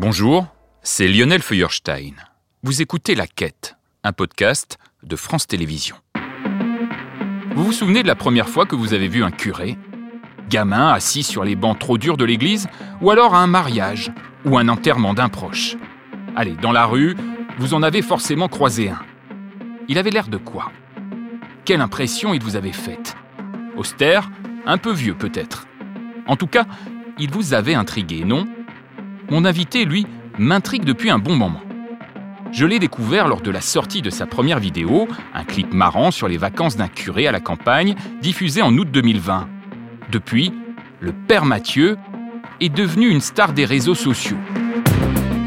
Bonjour, c'est Lionel Feuerstein. Vous écoutez La Quête, un podcast de France Télévisions. Vous vous souvenez de la première fois que vous avez vu un curé? Gamin assis sur les bancs trop durs de l'église Ou alors à un mariage Ou un enterrement d'un proche? Allez, dans la rue, vous en avez forcément croisé un. Il avait l'air de quoi? Quelle impression il vous avait faite? Austère Un peu vieux peut-être En tout cas, il vous avait intrigué, non? Mon invité, lui, m'intrigue depuis un bon moment. Je l'ai découvert lors de la sortie de sa première vidéo, un clip marrant sur les vacances d'un curé à la campagne, diffusé en août 2020. Depuis, le père Mathieu est devenu une star des réseaux sociaux.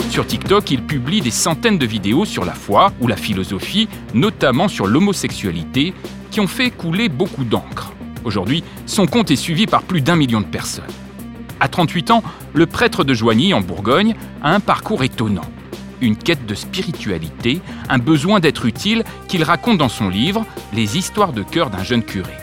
Sur TikTok, il publie des centaines de vidéos sur la foi ou la philosophie, notamment sur l'homosexualité, qui ont fait couler beaucoup d'encre. Aujourd'hui, son compte est suivi par plus d'un million de personnes. À 38 ans, le prêtre de Joigny, en Bourgogne, a un parcours étonnant une quête de spiritualité, un besoin d'être utile qu'il raconte dans son livre Les histoires de cœur d'un jeune curé.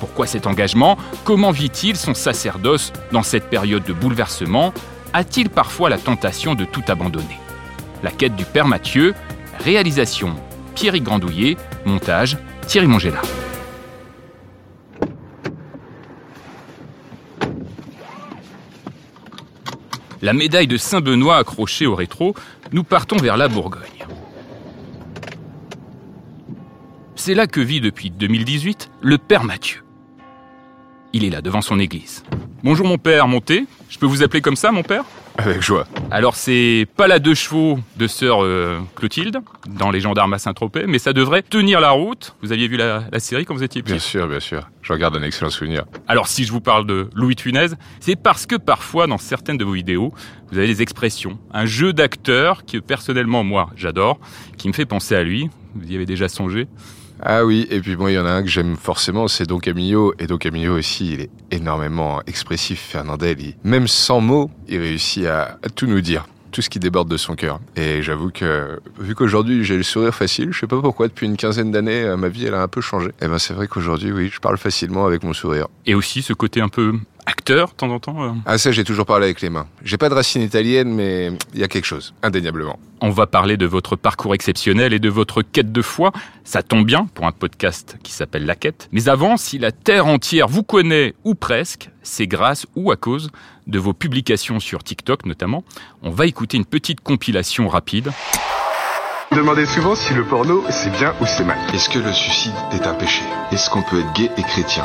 Pourquoi cet engagement? Comment vit-il son sacerdoce dans cette période de bouleversement? A-t-il parfois la tentation de tout abandonner? La quête du Père Mathieu, réalisation Pierre Grandouillet, montage Thierry Mongela. La médaille de Saint-Benoît accrochée au rétro, nous partons vers la Bourgogne. C'est là que vit depuis 2018 le Père Mathieu. Il est là devant son église. Bonjour mon père, montez. Je peux vous appeler comme ça, mon père? Avec joie. Alors c'est pas la deux chevaux de sœur euh, Clotilde dans Les Gendarmes à Saint-Tropez, mais ça devrait tenir la route. Vous aviez vu la, série quand vous étiez petit? Bien sûr, bien sûr. Je regarde un excellent souvenir. Alors si je vous parle de Louis de c'est parce que parfois dans certaines de vos vidéos, vous avez des expressions, un jeu d'acteur que personnellement moi j'adore, qui me fait penser à lui. Vous y avez déjà songé ah oui, et puis bon, il y en a un que j'aime forcément, c'est Don Camillo. Et Don Camillo aussi, il est énormément expressif, Fernandel. même sans mots, il réussit à, tout nous dire tout ce qui déborde de son cœur. Et j'avoue que, vu qu'aujourd'hui j'ai le sourire facile, je sais pas pourquoi, depuis une quinzaine d'années, euh, ma vie elle a un peu changé. Et eh ben c'est vrai qu'aujourd'hui, oui, je parle facilement avec mon sourire. Et aussi ce côté un peu acteur, de temps en temps euh Ah ça, j'ai toujours parlé avec les mains. J'ai pas de racine italienne, mais il y a quelque chose, indéniablement. On va parler de votre parcours exceptionnel et de votre quête de foi. Ça tombe bien pour un podcast qui s'appelle La Quête. Mais avant, si la Terre entière vous connaît, ou presque, c'est grâce ou à cause de vos publications sur TikTok notamment. On va écouter une petite compilation rapide. Demandez souvent si le porno c'est bien ou c'est mal. Est-ce que le suicide est un péché? Est-ce qu'on peut être gay et chrétien?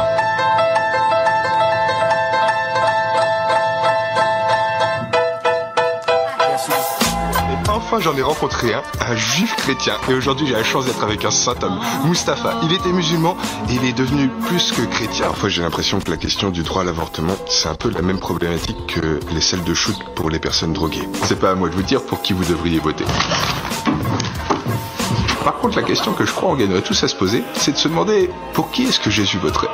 J'en ai rencontré un, un juif chrétien. Et aujourd'hui j'ai la chance d'être avec un saint homme, Mustapha. Il était musulman et il est devenu plus que chrétien. Parfois j'ai l'impression que la question du droit à l'avortement, c'est un peu la même problématique que les selles de shoot pour les personnes droguées. C'est pas à moi de vous dire pour qui vous devriez voter. Par contre, la question que je crois on gagnerait tous à se poser, c'est de se demander pour qui est-ce que Jésus voterait?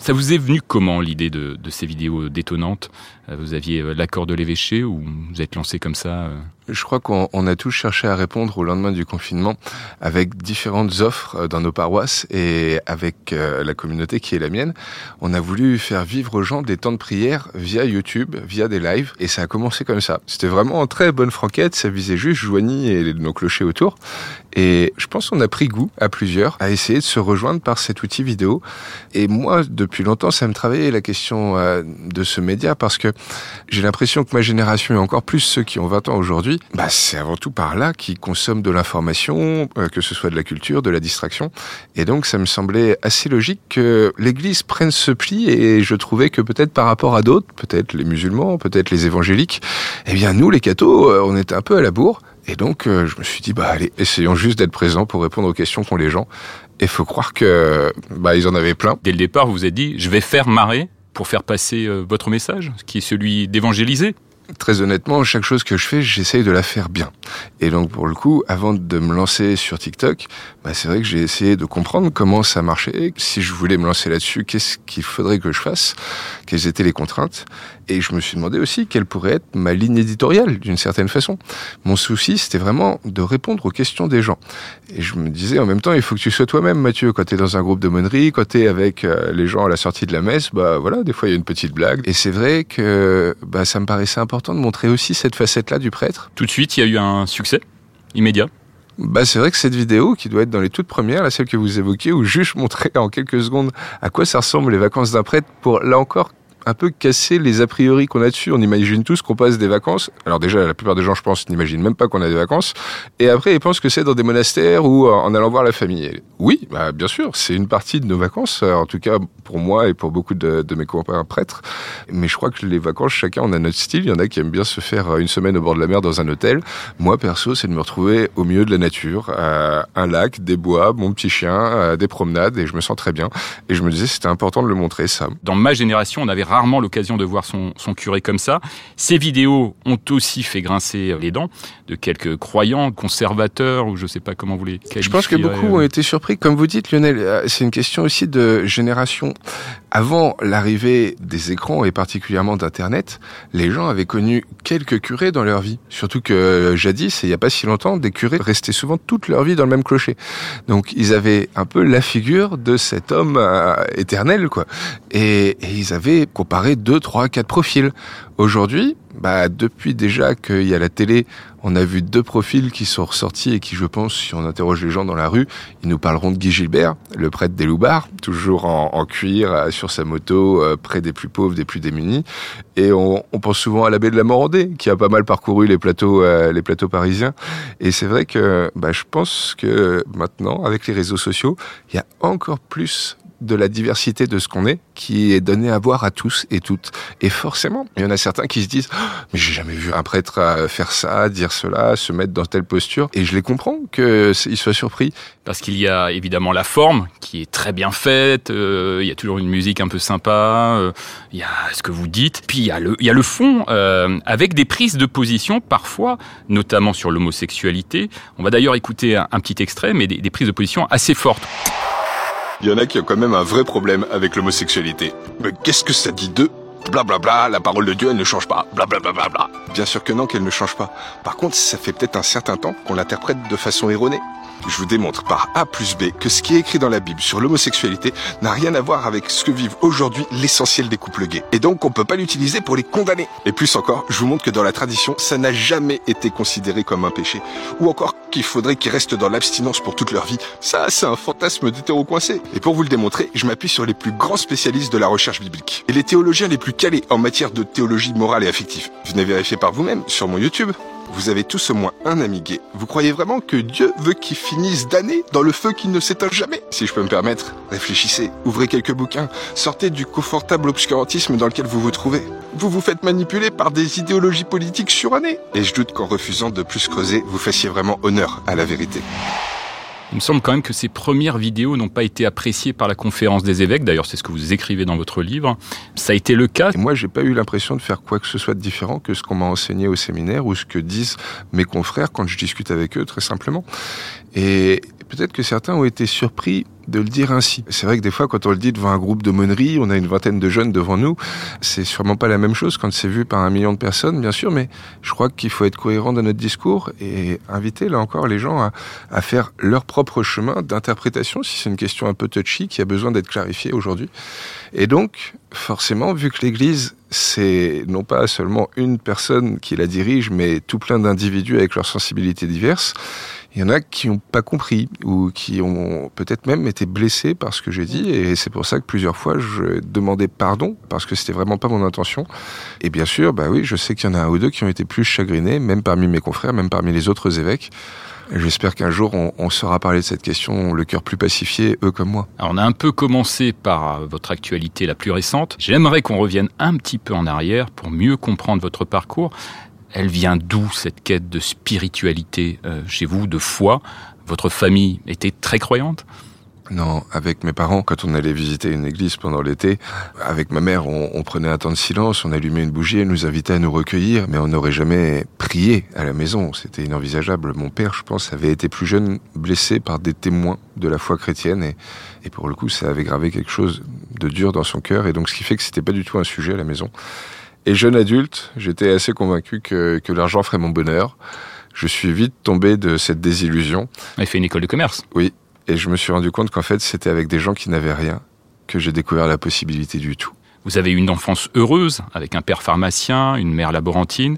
Ça vous est venu comment l'idée de, ces vidéos détonnantes? Euh, Vous aviez euh, l'accord de l'évêché ou vous êtes lancé comme ça euh? Je crois qu'on a tous cherché à répondre au lendemain du confinement avec différentes offres dans nos paroisses et avec la communauté qui est la mienne. On a voulu faire vivre aux gens des temps de prière via YouTube, via des lives et ça a commencé comme ça. C'était vraiment en très bonne franquette, ça visait juste Joigny et nos clochers autour. Et je pense qu'on a pris goût à plusieurs à essayer de se rejoindre par cet outil vidéo. Et moi, depuis longtemps, ça me travaillait la question euh, de ce média parce que j'ai l'impression que ma génération et encore plus ceux qui ont 20 ans aujourd'hui, bah, c'est avant tout par là qu'ils consomment de l'information, euh, que ce soit de la culture, de la distraction. Et donc, ça me semblait assez logique que l'Église prenne ce pli et je trouvais que peut-être par rapport à d'autres, peut-être les musulmans, peut-être les évangéliques, eh bien, nous, les cathos, euh, on était un peu à la bourre. Et donc, euh, je me suis dit, bah allez, essayons juste d'être présents pour répondre aux questions qu'ont les gens. Et faut croire que, bah, ils en avaient plein. Dès le départ, vous vous êtes dit, je vais faire marrer pour faire passer euh, votre message, qui est celui d'évangéliser. Très honnêtement, chaque chose que je fais, j'essaye de la faire bien. Et donc, pour le coup, avant de me lancer sur TikTok, bah, c'est vrai que j'ai essayé de comprendre comment ça marchait. Si je voulais me lancer là-dessus, qu'est-ce qu'il faudrait que je fasse? Quelles étaient les contraintes? Et je me suis demandé aussi quelle pourrait être ma ligne éditoriale, d'une certaine façon. Mon souci, c'était vraiment de répondre aux questions des gens. Et je me disais, en même temps, il faut que tu sois toi-même, Mathieu. Quand tu es dans un groupe de monnerie, quand tu es avec euh, les gens à la sortie de la messe, bah voilà, des fois, il y a une petite blague. Et c'est vrai que bah, ça me paraissait important important de montrer aussi cette facette-là du prêtre. Tout de suite, il y a eu un succès immédiat. Bah, c'est vrai que cette vidéo, qui doit être dans les toutes premières, la celle que vous évoquez, où juste montrer en quelques secondes à quoi ça ressemble les vacances d'un prêtre, pour là encore un peu casser les a priori qu'on a dessus. On imagine tous qu'on passe des vacances. Alors déjà, la plupart des gens, je pense, n'imaginent même pas qu'on a des vacances. Et après, ils pensent que c'est dans des monastères ou euh, en allant voir la famille. oui, bah, bien sûr, c'est une partie de nos vacances. En tout cas, pour moi et pour beaucoup de, mes copains prêtres. Mais je crois que les vacances, chacun on a notre style. Il y en a qui aiment bien se faire une semaine au bord de la mer dans un hôtel. Moi, perso, c'est de me retrouver au milieu de la nature, un lac, des bois, mon petit chien, des promenades, et je me sens très bien. Et je me disais, c'était important de le montrer, ça. Dans ma génération, on avait rarement l'occasion de voir son, son, curé comme ça. Ces vidéos ont aussi fait grincer les dents de quelques croyants, conservateurs, ou je sais pas comment vous les qualifiez. Je pense que beaucoup ont été surpris. Comme vous dites, Lionel, euh, c'est une question aussi de génération. Avant l'arrivée des écrans et particulièrement d'Internet, les gens avaient connu quelques curés dans leur vie. Surtout que euh, jadis, et il n'y a pas si longtemps, des curés restaient souvent toute leur vie dans le même clocher. Donc ils avaient un peu la figure de cet homme euh, éternel, quoi. Et, et ils avaient comparé deux, trois, quatre profils. Aujourd'hui, bah, depuis déjà qu'il y a la télé, on a vu deux profils qui sont ressortis et qui, je pense, si on interroge les gens dans la rue, ils nous parleront de Guy Gilbert, le prêtre des Loubards, toujours en, cuir, euh, sur sa moto, euh, près des plus pauvres, des plus démunis. Et on, pense souvent à l'abbé de la Morandée, qui a pas mal parcouru les plateaux, euh, les plateaux parisiens. Et c'est vrai que bah, je pense que maintenant, avec les réseaux sociaux, il y a encore plus de la diversité de ce qu'on est qui est donné à voir à tous et toutes. Et forcément, il y en a certains qui se disent oh, mais j'ai jamais vu un prêtre euh, faire ça, dire cela, se mettre dans telle posture. Et je les comprends qu'ils soient surpris. Parce qu'il y a évidemment la forme qui est très bien faite. Euh, il y a toujours une musique un peu sympa. Euh, il y a ce que vous dites. Puis il y a le, il y a le fond avec des prises de position parfois, notamment sur l'homosexualité. On va d'ailleurs écouter un, petit extrait, mais des prises de position assez fortes. Il y en a qui ont quand même un vrai problème avec l'homosexualité. Mais qu'est-ce que ça dit d'eux Blablabla, bla bla, la parole de Dieu, elle ne change pas. Blablabla. Bla bla bla. Bien sûr que non, qu'elle ne change pas. Par contre, ça fait peut-être un certain temps qu'on l'interprète de façon erronée je vous démontre par A plus B que ce qui est écrit dans la Bible sur l'homosexualité n'a rien à voir avec ce que vivent aujourd'hui l'essentiel des couples gays. Et donc on peut pas l'utiliser pour les condamner. Et plus encore, je vous montre que dans la tradition, ça n'a jamais été considéré comme un péché. Ou encore qu'il faudrait qu'ils restent dans l'abstinence pour toute leur vie. Ça, c'est un fantasme d'hétéro coincé. Et pour vous le démontrer, je m'appuie sur les plus grands spécialistes de la recherche biblique. Et les théologiens les plus calés en matière de théologie morale et affective. Venez vérifier par vous-même sur mon YouTube. Vous avez tous au moins un ami gay. Vous croyez vraiment que Dieu veut qu'il finisse d'année dans le feu qui ne s'éteint jamais? Si je peux me permettre, réfléchissez, ouvrez quelques bouquins, sortez du confortable obscurantisme dans lequel vous vous trouvez. Vous vous faites manipuler par des idéologies politiques surannées. Et je doute qu'en refusant de plus creuser, vous fassiez vraiment honneur à la vérité. Il me semble quand même que ces premières vidéos n'ont pas été appréciées par la conférence des évêques. D'ailleurs, c'est ce que vous écrivez dans votre livre. Ça a été le cas. Et moi, j'ai pas eu l'impression de faire quoi que ce soit de différent que ce qu'on m'a enseigné au séminaire ou ce que disent mes confrères quand je discute avec eux, très simplement. Et peut-être que certains ont été surpris de le dire ainsi. C'est vrai que des fois, quand on le dit devant un groupe de monneries, on a une vingtaine de jeunes devant nous. C'est sûrement pas la même chose quand c'est vu par un million de personnes, bien sûr, mais je crois qu'il faut être cohérent dans notre discours et inviter, là encore, les gens à, à faire leur propre chemin d'interprétation, si c'est une question un peu touchy qui a besoin d'être clarifiée aujourd'hui. Et donc, forcément, vu que l'Église, c'est non pas seulement une personne qui la dirige, mais tout plein d'individus avec leurs sensibilités diverses, il y en a qui n'ont pas compris ou qui ont peut-être même été blessés par ce que j'ai dit et c'est pour ça que plusieurs fois je demandais pardon parce que c'était vraiment pas mon intention. Et bien sûr, bah oui, je sais qu'il y en a un ou deux qui ont été plus chagrinés, même parmi mes confrères, même parmi les autres évêques. J'espère qu'un jour, on, saura parler de cette question, le cœur plus pacifié, eux comme moi. Alors, on a un peu commencé par votre actualité la plus récente. J'aimerais qu'on revienne un petit peu en arrière pour mieux comprendre votre parcours. Elle vient d'où cette quête de spiritualité euh, chez vous, de foi? Votre famille était très croyante? Non, avec mes parents, quand on allait visiter une église pendant l'été, avec ma mère, on, prenait un temps de silence, on allumait une bougie, elle nous invitait à nous recueillir, mais on n'aurait jamais prié à la maison. C'était inenvisageable. Mon père, je pense, avait été plus jeune, blessé par des témoins de la foi chrétienne, et, et pour le coup, ça avait gravé quelque chose de dur dans son cœur, et donc ce qui fait que c'était pas du tout un sujet à la maison. Et jeune adulte, j'étais assez convaincu que, que l'argent ferait mon bonheur. Je suis vite tombé de cette désillusion. Il fait une école de commerce. Oui. Et je me suis rendu compte qu'en fait, c'était avec des gens qui n'avaient rien que j'ai découvert la possibilité du tout. Vous avez eu une enfance heureuse avec un père pharmacien, une mère laborantine.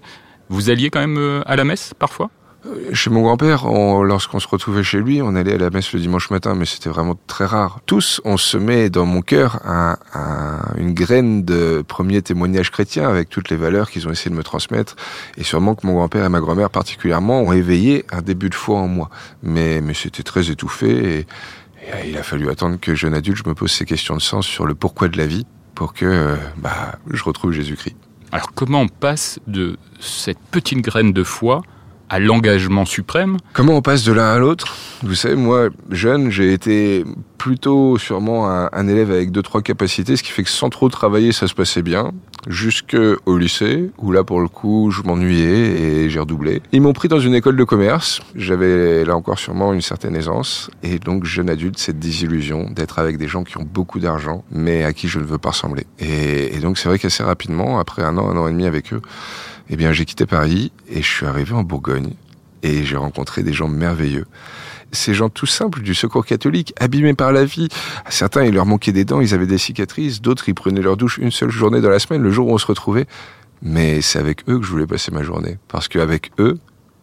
Vous alliez quand même euh, à la messe parfois? Chez mon grand-père, lorsqu'on se retrouvait chez lui, on allait à la messe le dimanche matin, mais c'était vraiment très rare. Tous, on se dans mon cœur une graine de premier témoignage chrétien avec toutes les valeurs qu'ils ont essayé de me transmettre. Et sûrement que mon grand-père et ma grand-mère particulièrement ont éveillé un début de foi en moi. Mais, mais c'était très étouffé et, il a fallu attendre que jeune adulte, je me pose ces questions de sens sur le pourquoi de la vie pour que bah, je retrouve Jésus-Christ. Alors comment on passe de cette petite graine de foi à l'engagement suprême. Comment on passe de l'un à l'autre? Vous savez, moi, jeune, j'ai été plutôt sûrement un, élève avec deux trois capacités, ce qui fait que sans trop travailler, ça se passait bien. Jusqu'au lycée, où là, pour le coup, je m'ennuyais et j'ai redoublé. Ils m'ont pris dans une école de commerce. J'avais là encore sûrement une certaine aisance. Et donc, jeune adulte, cette désillusion d'être avec des gens qui ont beaucoup d'argent, mais à qui je ne veux pas ressembler. Et, et donc, c'est vrai qu'assez rapidement, après un an, un an et demi avec eux, eh bien, j'ai quitté Paris et je suis arrivé en Bourgogne et j'ai rencontré des gens merveilleux. Ces gens tout simples du secours catholique, abîmés par la vie. certains, il leur manquait des dents, ils avaient des cicatrices. D'autres, ils prenaient leur douche une seule journée dans la semaine, le jour où on se retrouvait. Mais c'est avec eux que je voulais passer ma journée. Parce qu'avec eux,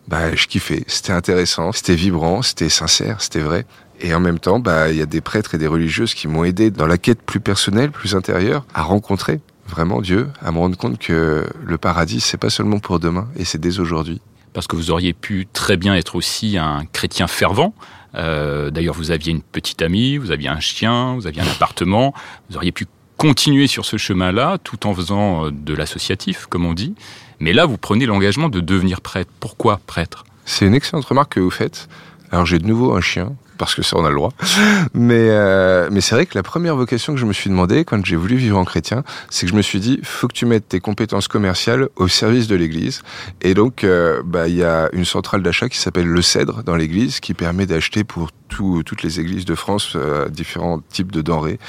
bah, je kiffais. C'était intéressant, c'était vibrant, c'était sincère, c'était vrai. Et en même temps, bah, il y a des prêtres et des religieuses qui m'ont aidé dans la quête plus personnelle, plus intérieure, à rencontrer vraiment Dieu, à me rendre compte que le paradis, c'est pas seulement pour demain, et c'est dès aujourd'hui. Parce que vous auriez pu très bien être aussi un chrétien fervent. Euh, d'ailleurs, vous aviez une petite amie, vous aviez un chien, vous aviez un appartement. Vous auriez pu continuer sur ce chemin-là, tout en faisant euh, de l'associatif, comme on dit. Mais là, vous prenez l'engagement de devenir prêtre. Pourquoi prêtre? C'est une excellente remarque que vous faites. Alors j'ai de nouveau un chien, parce que ça on a le droit. Mais euh, mais c'est vrai que la première vocation que je me suis demandé quand j'ai voulu vivre en chrétien, c'est que je me suis dit faut que tu mettes tes compétences commerciales au service de l'Église. Et donc euh, bah il y a une centrale d'achat qui s'appelle le Cèdre dans l'Église qui permet d'acheter pour toutes les églises de France euh, différents types de denrées.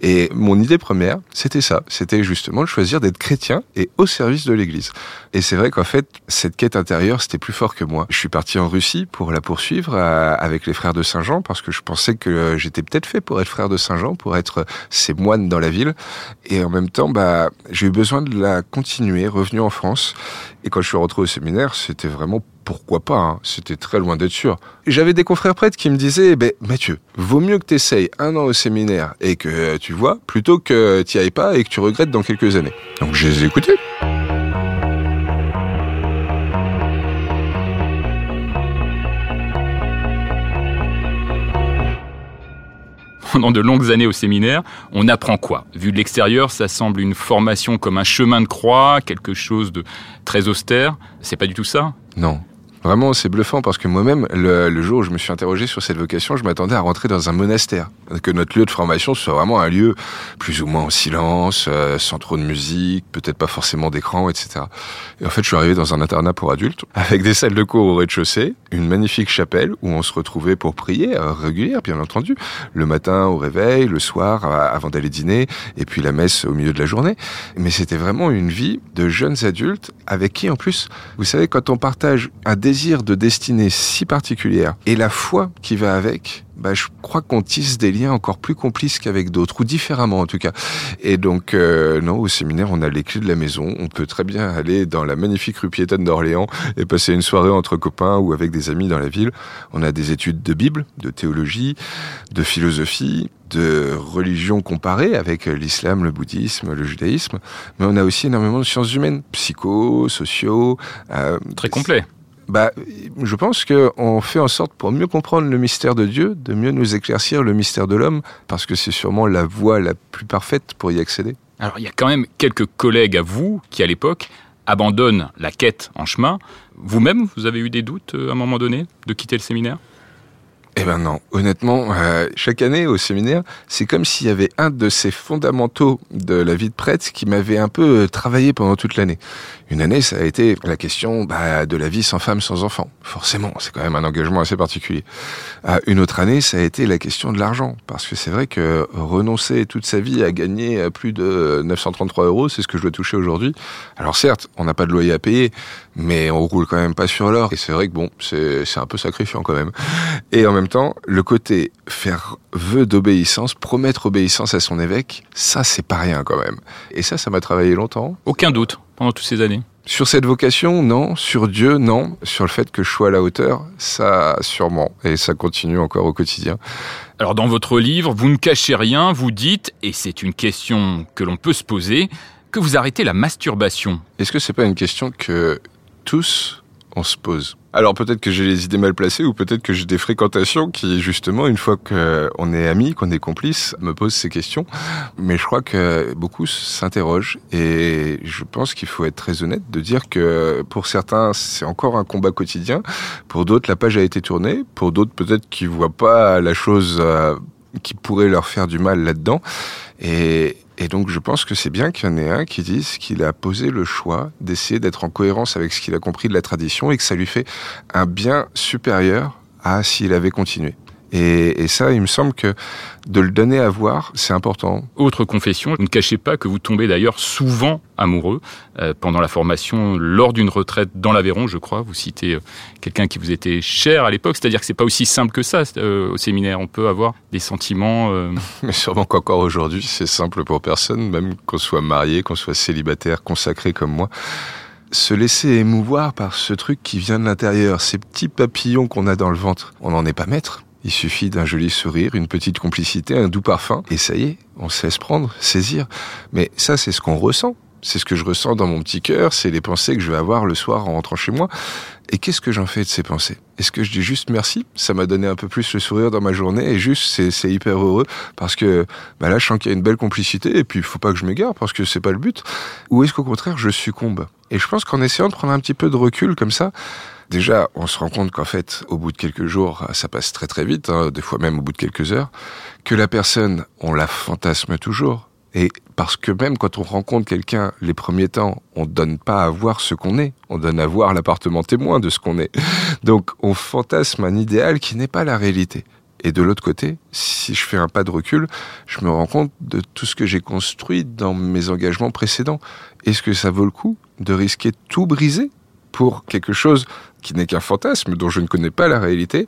Et mon idée première, c'était ça, c'était justement de choisir d'être chrétien et au service de l'Église. Et c'est vrai qu'en fait, cette quête intérieure, c'était plus fort que moi. Je suis parti en Russie pour la poursuivre avec les frères de Saint-Jean parce que je pensais que j'étais peut-être fait pour être frère de Saint Jean, pour être ces moines dans la ville. Et en même temps, bah, j'ai eu besoin de la continuer, revenu en France. Et quand je suis rentré au séminaire, c'était vraiment pourquoi pas, hein. c'était très loin d'être sûr. J'avais des confrères prêtres qui me disaient, ben, Mathieu, vaut mieux que tu essayes un an au séminaire et que tu vois, plutôt que tu ailles pas et que tu regrettes dans quelques années. Donc je les ai écoutés. pendant de longues années au séminaire, on apprend quoi? Vu de l'extérieur, ça semble une formation comme un chemin de croix, quelque chose de très austère. C'est pas du tout ça? Non. Vraiment, c'est bluffant parce que moi-même, le, jour où je me suis interrogé sur cette vocation, je m'attendais à rentrer dans un monastère. Que notre lieu de formation soit vraiment un lieu plus ou moins en silence, euh, sans trop de musique, peut-être pas forcément d'écran, etc. Et en fait, je suis arrivé dans un internat pour adultes, avec des salles de cours au rez-de-chaussée, une magnifique chapelle où on se retrouvait pour prier, euh, régulière, bien entendu, le matin au réveil, le soir avant d'aller dîner, et puis la messe au milieu de la journée. Mais c'était vraiment une vie de jeunes adultes avec qui, en plus, vous savez, quand on partage un de destinée si particulière et la foi qui va avec, bah, je crois qu'on tisse des liens encore plus complices qu'avec d'autres, ou différemment en tout cas. Et donc, euh, non, au séminaire, on a les clés de la maison. On peut très bien aller dans la magnifique rue piétonne d'Orléans et passer une soirée entre copains ou avec des amis dans la ville. On a des études de Bible, de théologie, de philosophie, de religion comparée avec l'islam, le bouddhisme, le judaïsme. Mais on a aussi énormément de sciences humaines, psycho, sociaux. Euh, Très complet bah, je pense qu'on fait en sorte pour mieux comprendre le mystère de Dieu, de mieux nous éclaircir le mystère de l'homme, parce que c'est sûrement la voie la plus parfaite pour y accéder. Alors il y a quand même quelques collègues à vous qui à l'époque abandonnent la quête en chemin. Vous-même, vous avez eu des doutes euh, à un moment donné de quitter le séminaire? Eh ben non, honnêtement, euh, chaque année au séminaire, c'est comme s'il y avait un de ces fondamentaux de la vie de prêtre qui m'avait un peu euh, travaillé pendant toute l'année. Une année, ça a été la question bah, de la vie sans femme, sans enfant. Forcément, c'est quand même un engagement assez particulier. Euh, une autre année, ça a été la question de l'argent, parce que c'est vrai que renoncer toute sa vie à gagner plus de 933 euros, c'est ce que je dois toucher aujourd'hui. Alors certes, on n'a pas de loyer à payer, mais on roule quand même pas sur l'or. Et c'est vrai que bon, c'est un peu sacrifiant quand même. Et en même temps, le côté faire vœu d'obéissance, promettre obéissance à son évêque, ça c'est pas rien quand même. Et ça, ça m'a travaillé longtemps. Aucun doute pendant toutes ces années. Sur cette vocation, non. Sur Dieu, non. Sur le fait que je sois à la hauteur, ça sûrement. Et ça continue encore au quotidien. Alors dans votre livre, vous ne cachez rien, vous dites, et c'est une question que l'on peut se poser, que vous arrêtez la masturbation. Est-ce que c'est pas une question que tous on se pose alors peut-être que j'ai les idées mal placées ou peut-être que j'ai des fréquentations qui justement une fois qu'on est amis, qu'on est complices, me posent ces questions. Mais je crois que beaucoup s'interrogent et je pense qu'il faut être très honnête de dire que pour certains c'est encore un combat quotidien, pour d'autres la page a été tournée, pour d'autres peut-être qui voient pas la chose euh, qui pourrait leur faire du mal là-dedans. Et, et donc je pense que c'est bien qu'il y en ait un qui dise qu'il a posé le choix d'essayer d'être en cohérence avec ce qu'il a compris de la tradition et que ça lui fait un bien supérieur à s'il avait continué. Et, et, ça, il me semble que de le donner à voir, c'est important. Autre confession, vous ne cachez pas que vous tombez d'ailleurs souvent amoureux euh, pendant la formation, lors d'une retraite dans l'Aveyron, je crois. Vous citez euh, quelqu'un qui vous était cher à l'époque, c'est-à-dire que c'est pas aussi simple que ça euh, au séminaire. On peut avoir des sentiments. Mais sûrement qu'encore aujourd'hui, c'est simple pour personne, même qu'on soit marié, qu'on soit célibataire, consacré comme moi se laisser émouvoir par ce truc qui vient de l'intérieur, ces petits papillons qu'on a dans le ventre. On n'en est pas maître. Il suffit d'un joli sourire, une petite complicité, un doux parfum, et ça y est, on se laisse prendre, saisir. Mais ça, c'est ce qu'on ressent. C'est ce que je ressens dans mon petit cœur, c'est les pensées que je vais avoir le soir en rentrant chez moi. Et qu'est-ce que j'en fais de ces pensées? Est-ce que je dis juste merci? Ça m'a donné un peu plus le sourire dans ma journée et juste c'est hyper heureux parce que bah là je sens qu'il y a une belle complicité et puis il faut pas que je m'égare parce que c'est pas le but. Ou est-ce qu'au contraire je succombe? Et je pense qu'en essayant de prendre un petit peu de recul comme ça, Déjà, on se rend compte qu'en fait, au bout de quelques jours, ça passe très très vite, hein, des fois même au bout de quelques heures, que la personne, on la fantasme toujours. Et parce que même quand on rencontre quelqu'un, les premiers temps, on donne pas à voir ce qu'on est, on donne à voir l'appartement témoin de ce qu'on est. Donc on fantasme un idéal qui n'est pas la réalité. Et de l'autre côté, si je fais un pas de recul, je me rends compte de tout ce que j'ai construit dans mes engagements précédents. Est-ce que ça vaut le coup de risquer tout briser? Pour quelque chose qui n'est qu'un fantasme, dont je ne connais pas la réalité,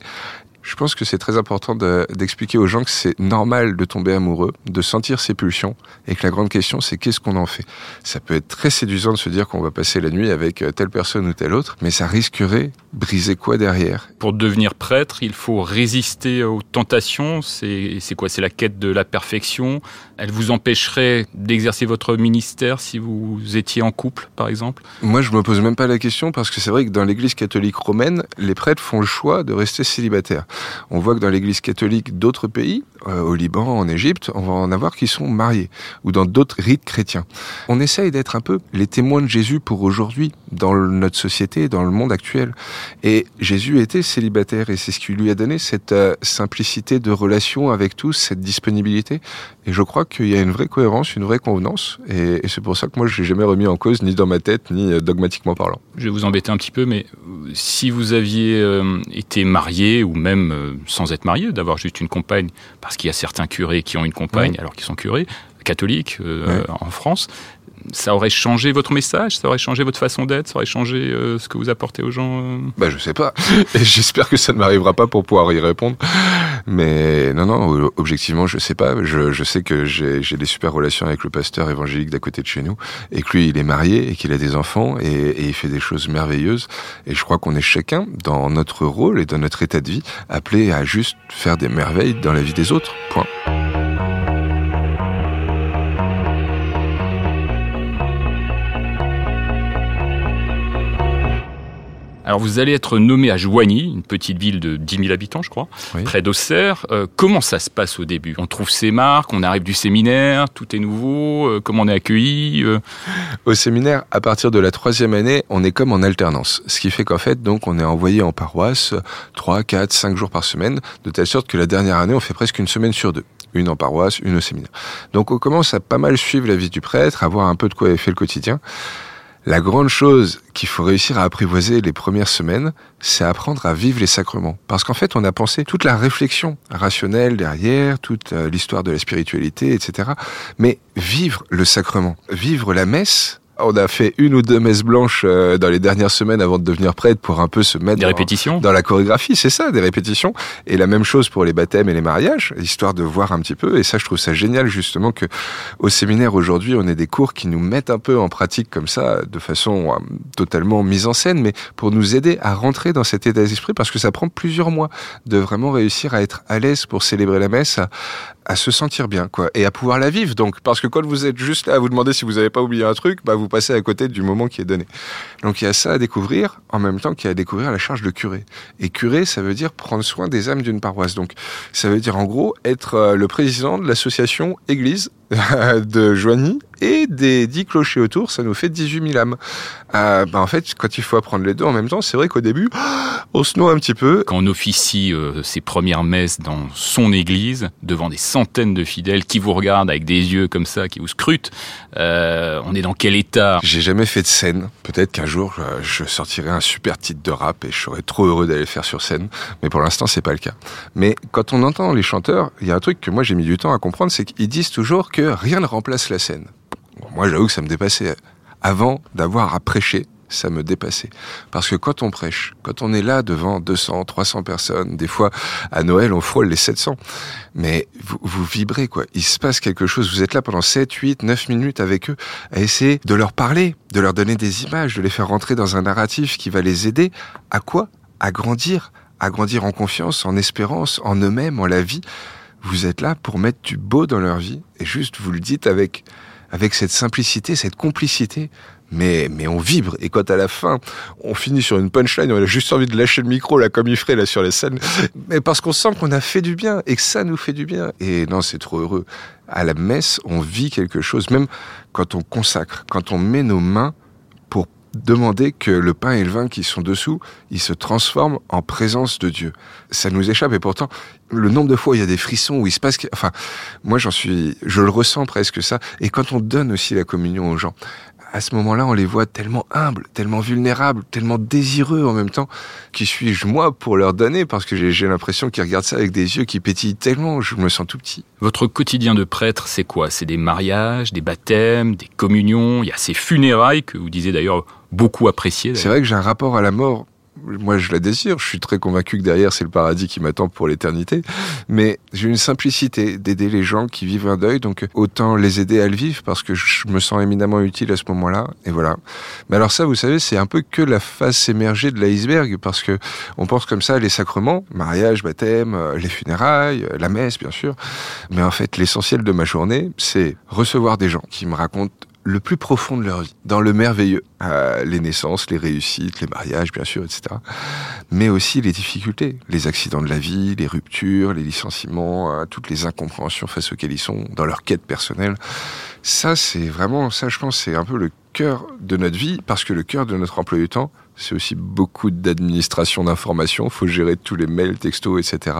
je pense que c'est très important d'expliquer aux gens que c'est normal de tomber amoureux, de sentir ses pulsions, et que la grande question, c'est qu'est-ce qu'on en fait? Ça peut être très séduisant de se dire qu'on va passer la nuit avec telle personne ou telle autre, mais ça risquerait briser quoi derrière? Pour devenir prêtre, il faut résister aux tentations. C'est quoi? C'est la quête de la perfection. Elle vous empêcherait d'exercer votre ministère si vous étiez en couple, par exemple Moi, je me pose même pas la question parce que c'est vrai que dans l'Église catholique romaine, les prêtres font le choix de rester célibataires. On voit que dans l'Église catholique d'autres pays, euh, au Liban, en Égypte, on va en avoir qui sont mariés, ou dans d'autres rites chrétiens. On essaye d'être un peu les témoins de Jésus pour aujourd'hui, dans notre société, dans le monde actuel. Et Jésus était célibataire, et c'est ce qui lui a donné cette euh, simplicité de relation avec tous, cette disponibilité. Et je crois qu'il y a une vraie cohérence, une vraie convenance, et, et c'est pour ça que moi je l'ai jamais remis en cause, ni dans ma tête, ni euh, dogmatiquement parlant. Je vais vous embêter un petit peu, mais si vous aviez euh, été marié, ou même euh, sans être marié, d'avoir juste une compagne, parce qu'il y a certains curés qui ont une compagne alors qu'ils sont curés, catholiques euh, Ouais. en France, ça aurait changé votre message, ça aurait changé votre façon d'être, ça aurait changé euh, ce que vous apportez aux gens euh Bah je sais pas. J'espère que ça ne m'arrivera pas pour pouvoir y répondre. Mais non, non, objectivement, je sais pas. Je, sais que j'ai des super relations avec le pasteur évangélique d'à côté de chez nous, et que lui, il est marié et qu'il a des enfants, et il fait des choses merveilleuses. Et je crois qu'on est chacun, dans notre rôle et dans notre état de vie, appelé à juste faire des merveilles dans la vie des autres. Point. Alors vous allez être nommé à Joigny, une petite ville de 10 000 habitants, je crois, Oui. près d'Auxerre. Euh, comment ça se passe au début? On trouve ses marques, on arrive du séminaire, tout est nouveau, euh, comment on est accueilli euh? Au séminaire, à partir de la troisième année, on est comme en alternance. Ce qui fait qu'en fait, donc, on est envoyé en paroisse 3, 4, 5 jours par semaine, de telle sorte que la dernière année, on fait presque une semaine sur deux. Une en paroisse, une au séminaire. Donc on commence à pas mal suivre la vie du prêtre, à voir un peu de quoi est fait le quotidien. La grande chose qu'il faut réussir à apprivoiser les premières semaines, c'est apprendre à vivre les sacrements. Parce qu'en fait, on a pensé toute la réflexion rationnelle derrière, toute euh, l'histoire de la spiritualité, etc. Mais vivre le sacrement, vivre la messe, On a fait une ou deux messes blanches euh, dans les dernières semaines avant de devenir prêtre pour un peu se mettre Des dans, la chorégraphie, c'est ça, des répétitions. Et la même chose pour les baptêmes et les mariages, histoire de voir un petit peu. Et ça, je trouve ça génial justement que au séminaire aujourd'hui, on ait des cours qui nous mettent un peu en pratique comme ça, de façon euh, totalement mise en scène, mais pour nous aider à rentrer dans cet état d'esprit, parce que ça prend plusieurs mois de vraiment réussir à être à l'aise pour célébrer la messe, à, à se sentir bien, quoi, et à pouvoir la vivre. Donc, parce que quand vous êtes juste là à vous demander si vous n'avez pas oublié un truc, bah, vous passez à côté du moment qui est donné. Donc, il y a ça à découvrir, en même temps qu'il y a à découvrir la charge de curé. Et curé, ça veut dire prendre soin des âmes d'une paroisse. Donc, ça veut dire, en gros, être euh, le président de l'association Église de Joigny et des dix clochers autour, ça nous fait 18 000 âmes. Euh, bah, en fait, quand il faut apprendre les deux en même temps, c'est vrai qu'au début, on se noie un petit peu. Quand on officie euh, ses premières messes dans son église, devant des centaines de fidèles qui vous regardent avec des yeux comme ça, qui vous scrutent, euh, on est dans quel état? J'ai jamais fait de scène. Peut-être qu'un jour, euh, je sortirai un super titre de rap et je serais trop heureux d'aller le faire sur scène. Mais pour l'instant, c'est pas le cas. Mais quand on entend les chanteurs, il y a un truc que moi j'ai mis du temps à comprendre, c'est qu'ils disent toujours que rien ne remplace la scène. Moi, j'avoue que ça me dépassait. Avant d'avoir à prêcher, ça me dépassait. Parce que quand on prêche, quand on est là devant 200, 300 personnes, des fois, à Noël, on frôle les 700. Mais vous, vous vibrez, quoi. Il se passe quelque chose. Vous êtes là pendant 7, 8, 9 minutes avec eux, à essayer de leur parler, de leur donner des images, de les faire rentrer dans un narratif qui va les aider à quoi? À grandir. À grandir en confiance, en espérance, en eux-mêmes, en la vie. Vous êtes là pour mettre du beau dans leur vie. Et juste, vous le dites avec, avec cette simplicité, cette complicité mais, mais on vibre. Et quand à la fin, on finit sur une punchline, on a juste envie de lâcher le micro, là, comme il ferait, là, sur les scènes. Mais parce qu'on sent qu'on a fait du bien et que ça nous fait du bien. Et non, c'est trop heureux. À la messe, on vit quelque chose, même quand on consacre, quand on met nos mains demander que le pain et le vin qui sont dessous, ils se transforment en présence de Dieu. Ça nous échappe et pourtant, le nombre de fois où il y a des frissons où il se passe, enfin, moi j'en suis, je le ressens presque ça. Et quand on donne aussi la communion aux gens, à ce moment-là, on les voit tellement humbles, tellement vulnérables, tellement désireux en même temps. Qui suis-je moi pour leur donner? Parce que j'ai l'impression qu'ils regardent ça avec des yeux qui pétillent tellement, je me sens tout petit. Votre quotidien de prêtre, c'est quoi? C'est des mariages, des baptêmes, des communions, il y a ces funérailles que vous disiez d'ailleurs beaucoup appréciées. C'est vrai que j'ai un rapport à la mort moi je la désire, je suis très convaincu que derrière c'est le paradis qui m'attend pour l'éternité, mais j'ai une simplicité d'aider les gens qui vivent un deuil, donc autant les aider à le vivre parce que je me sens éminemment utile à ce moment-là, et voilà. Mais alors ça, vous savez, c'est un peu que la face émergée de l'iceberg, parce que on pense comme ça les sacrements, mariage, baptême, les funérailles, la messe bien sûr, mais en fait l'essentiel de ma journée, c'est recevoir des gens qui me racontent le plus profond de leur vie, dans le merveilleux, euh, les naissances, les réussites, les mariages, bien sûr, etc. Mais aussi les difficultés, les accidents de la vie, les ruptures, les licenciements, euh, toutes les incompréhensions face auxquelles ils sont dans leur quête personnelle. Ça, c'est vraiment, ça, je pense, c'est un peu le cœur de notre vie, parce que le cœur de notre emploi du temps, c'est aussi beaucoup d'administration d'informations. faut gérer tous les mails, textos, etc.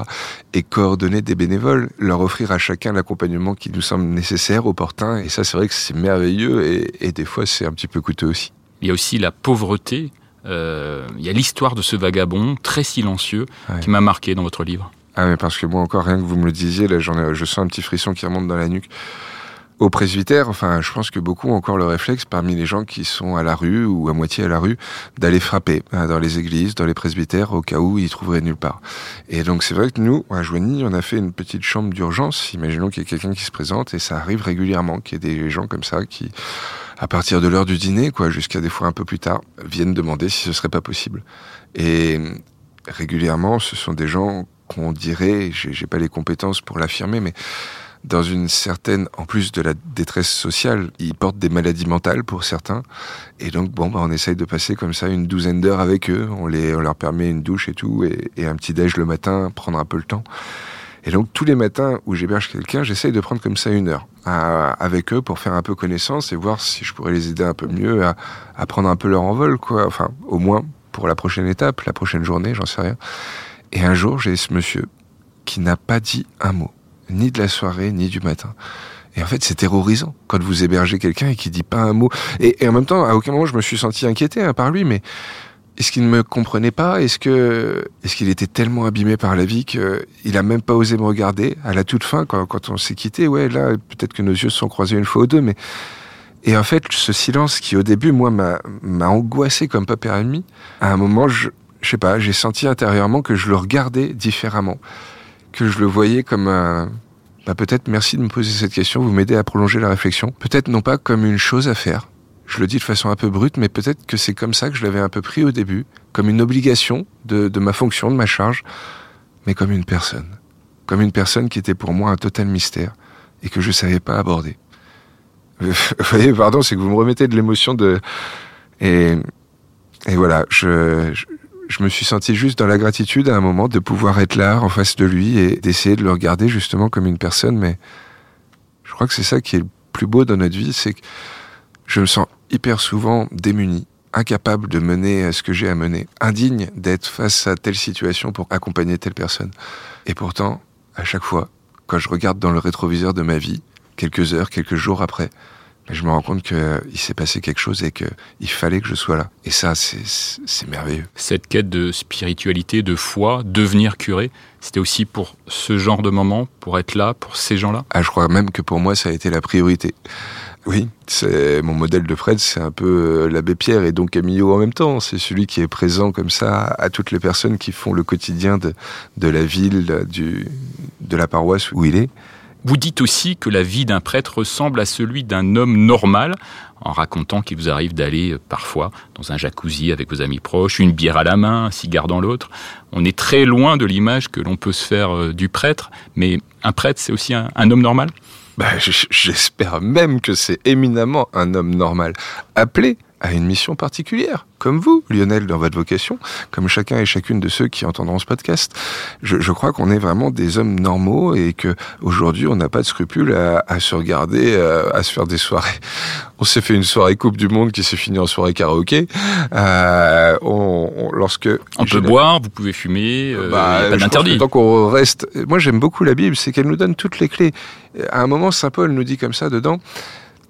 Et coordonner des bénévoles, leur offrir à chacun l'accompagnement qui nous semble nécessaire, opportun. Et ça, c'est vrai que c'est merveilleux et, et, des fois, c'est un petit peu coûteux aussi. Il y a aussi la pauvreté. Euh, il y a l'histoire de ce vagabond très silencieux ouais. qui m'a marqué dans votre livre. Ah mais parce que moi encore, rien que vous me le disiez, là, j'en ai, je sens un petit frisson qui remonte dans la nuque au presbytère, enfin, je pense que beaucoup ont encore le réflexe parmi les gens qui sont à la rue ou à moitié à la rue d'aller frapper hein, dans les églises, dans les presbytères, au cas où ils trouveraient nulle part. Et donc c'est vrai que nous, à Joigny, on a fait une petite chambre d'urgence. Imaginons qu'il y ait quelqu'un qui se présente et ça arrive régulièrement qu'il y ait des gens comme ça qui, à partir de l'heure du dîner, quoi, jusqu'à des fois un peu plus tard, viennent demander si ce serait pas possible. Et régulièrement, ce sont des gens qu'on dirait, j'ai pas les compétences pour l'affirmer, mais dans une certaine, en plus de la détresse sociale, ils portent des maladies mentales pour certains. Et donc, bon, bah, on essaye de passer comme ça une douzaine d'heures avec eux. On, les, on leur permet une douche et tout, et, un petit déj le matin, prendre un peu le temps. Et donc, tous les matins où j'héberge quelqu'un, j'essaye de prendre comme ça une heure avec eux pour faire un peu connaissance et voir si je pourrais les aider un peu mieux à, à prendre un peu leur envol, quoi. Enfin, au moins pour la prochaine étape, la prochaine journée, j'en sais rien. Et un jour, j'ai ce monsieur qui n'a pas dit un mot ni de la soirée, ni du matin. Et en fait, c'est terrorisant quand vous hébergez quelqu'un et qui dit pas un mot. Et, en même temps, à aucun moment je me suis senti inquiété hein, par lui, mais est-ce qu'il ne me comprenait pas? Est-ce que est-ce qu'il était tellement abîmé par la vie qu'il a même pas osé me regarder à la toute fin quand, quand on s'est quitté? Ouais, là, peut-être que nos yeux se sont croisés une fois ou deux, mais Et en fait, ce silence qui au début, moi, m'a angoissé comme pas permis, à un moment, je, je sais pas, j'ai senti intérieurement que je le regardais différemment, que je le voyais comme un... Bah peut-être merci de me poser cette question, vous m'aidez à prolonger la réflexion. Peut-être non pas comme une chose à faire, je le dis de façon un peu brute, mais peut-être que c'est comme ça que je l'avais un peu pris au début, comme une obligation de, de ma fonction, de ma charge, mais comme une personne. Comme une personne qui était pour moi un total mystère et que je savais pas aborder. Vous voyez, pardon, c'est que vous me remettez de l'émotion de... Et, et voilà, je, je, me suis senti juste dans la gratitude à un moment de pouvoir être là en face de lui et d'essayer de le regarder justement comme une personne, mais je crois que c'est ça qui est le plus beau dans notre vie, c'est que je me sens hyper souvent démuni, incapable de mener ce que j'ai à mener, indigne d'être face à telle situation pour accompagner telle personne. Et pourtant, à chaque fois, quand je regarde dans le rétroviseur de ma vie, quelques heures, quelques jours après, je me rends compte qu'il s'est passé quelque chose et qu'il fallait que je sois là. Et ça, c'est merveilleux. Cette quête de spiritualité, de foi, devenir curé, c'était aussi pour ce genre de moment, pour être là, pour ces gens-là? Ah, Je crois même que pour moi, ça a été la priorité. Oui, c'est mon modèle de Fred, c'est un peu euh, l'abbé Pierre et donc Camillo en même temps. C'est celui qui est présent comme ça à toutes les personnes qui font le quotidien de, de la ville, du, de la paroisse où il est. Vous dites aussi que la vie d'un prêtre ressemble à celui d'un homme normal, en racontant qu'il vous arrive d'aller euh, parfois dans un jacuzzi avec vos amis proches, une bière à la main, un cigare dans l'autre. On est très loin de l'image que l'on peut se faire euh, du prêtre, mais un prêtre, c'est aussi un, homme normal? Bah, J'espère même que c'est éminemment un homme normal, appelé à une mission particulière, comme vous, Lionel, dans votre vocation, comme chacun et chacune de ceux qui entendront ce podcast. Je, je crois qu'on est vraiment des hommes normaux et que aujourd'hui on n'a pas de scrupules à, à, se regarder, euh, à, se faire des soirées. On s'est fait une soirée Coupe du Monde qui s'est finie en soirée karaoké. Euh, on, on, lorsque on peut boire, vous pouvez fumer, euh, bah, pas d'interdit. Tant qu'on reste, moi j'aime beaucoup la Bible, c'est qu'elle nous donne toutes les clés. À un moment, saint Paul nous dit comme ça dedans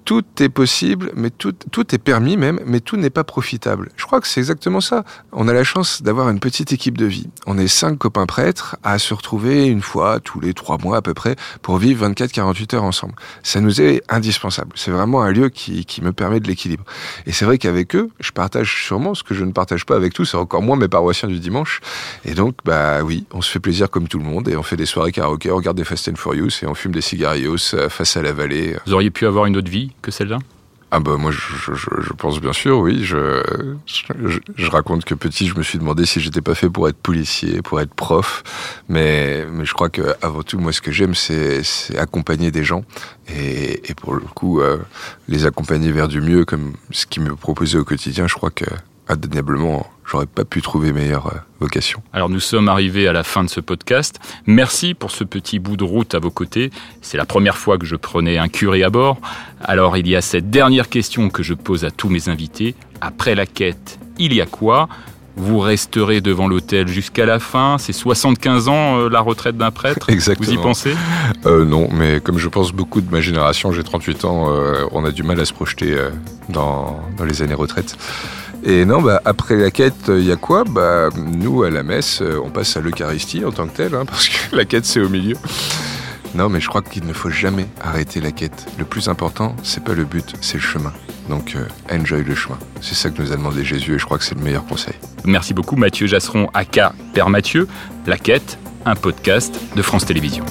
tout est possible, mais tout, tout est permis même, mais tout n'est pas profitable. Je crois que c'est exactement ça. On a la chance d'avoir une petite équipe de vie. On est cinq copains prêtres à se retrouver une fois tous les trois mois à peu près pour vivre 24-48 heures ensemble. Ça nous est indispensable. C'est vraiment un lieu qui, qui me permet de l'équilibre. Et c'est vrai qu'avec eux, je partage sûrement ce que je ne partage pas avec tous, c'est encore moins mes paroissiens du dimanche. Et donc, bah oui, on se fait plaisir comme tout le monde et on fait des soirées karaoké, on regarde des Fast and Furious et on fume des cigarios euh, face à la vallée. Vous auriez pu avoir une autre vie que celle-là? Ah bah moi je, pense bien sûr oui. Je, je, raconte que petit je me suis demandé si j'étais pas fait pour être policier pour être prof. Mais mais je crois que avant tout moi ce que j'aime c'est accompagner des gens. Et, et pour le coup euh, les accompagner vers du mieux comme ce qui me proposait au quotidien je crois que indéniablement, j'aurais pas pu trouver meilleure euh, vocation. Alors nous sommes arrivés à la fin de ce podcast. Merci pour ce petit bout de route à vos côtés. C'est la première fois que je prenais un curé à bord. Alors il y a cette dernière question que je pose à tous mes invités. Après la quête, il y a quoi? Vous resterez devant l'hôtel jusqu'à la fin? C'est 75 ans euh, la retraite d'un prêtre? Exactement. Vous y pensez? Euh, Non, mais comme je pense beaucoup de ma génération, j'ai 38 ans, euh, on a du mal à se projeter dans, dans les années retraite. Et non, bah, après la quête, il y a quoi bah, Nous, à la messe, euh, on passe à l'Eucharistie en tant que tel, hein, parce que la quête, c'est au milieu. Non, mais je crois qu'il ne faut jamais arrêter la quête. Le plus important, c'est pas le but, c'est le chemin. Donc, euh, enjoy le chemin. C'est ça que nous a demandé Jésus et je crois que c'est le meilleur conseil. Merci beaucoup, Mathieu Jasseron, aka Père Mathieu. La quête, un podcast de France Télévisions.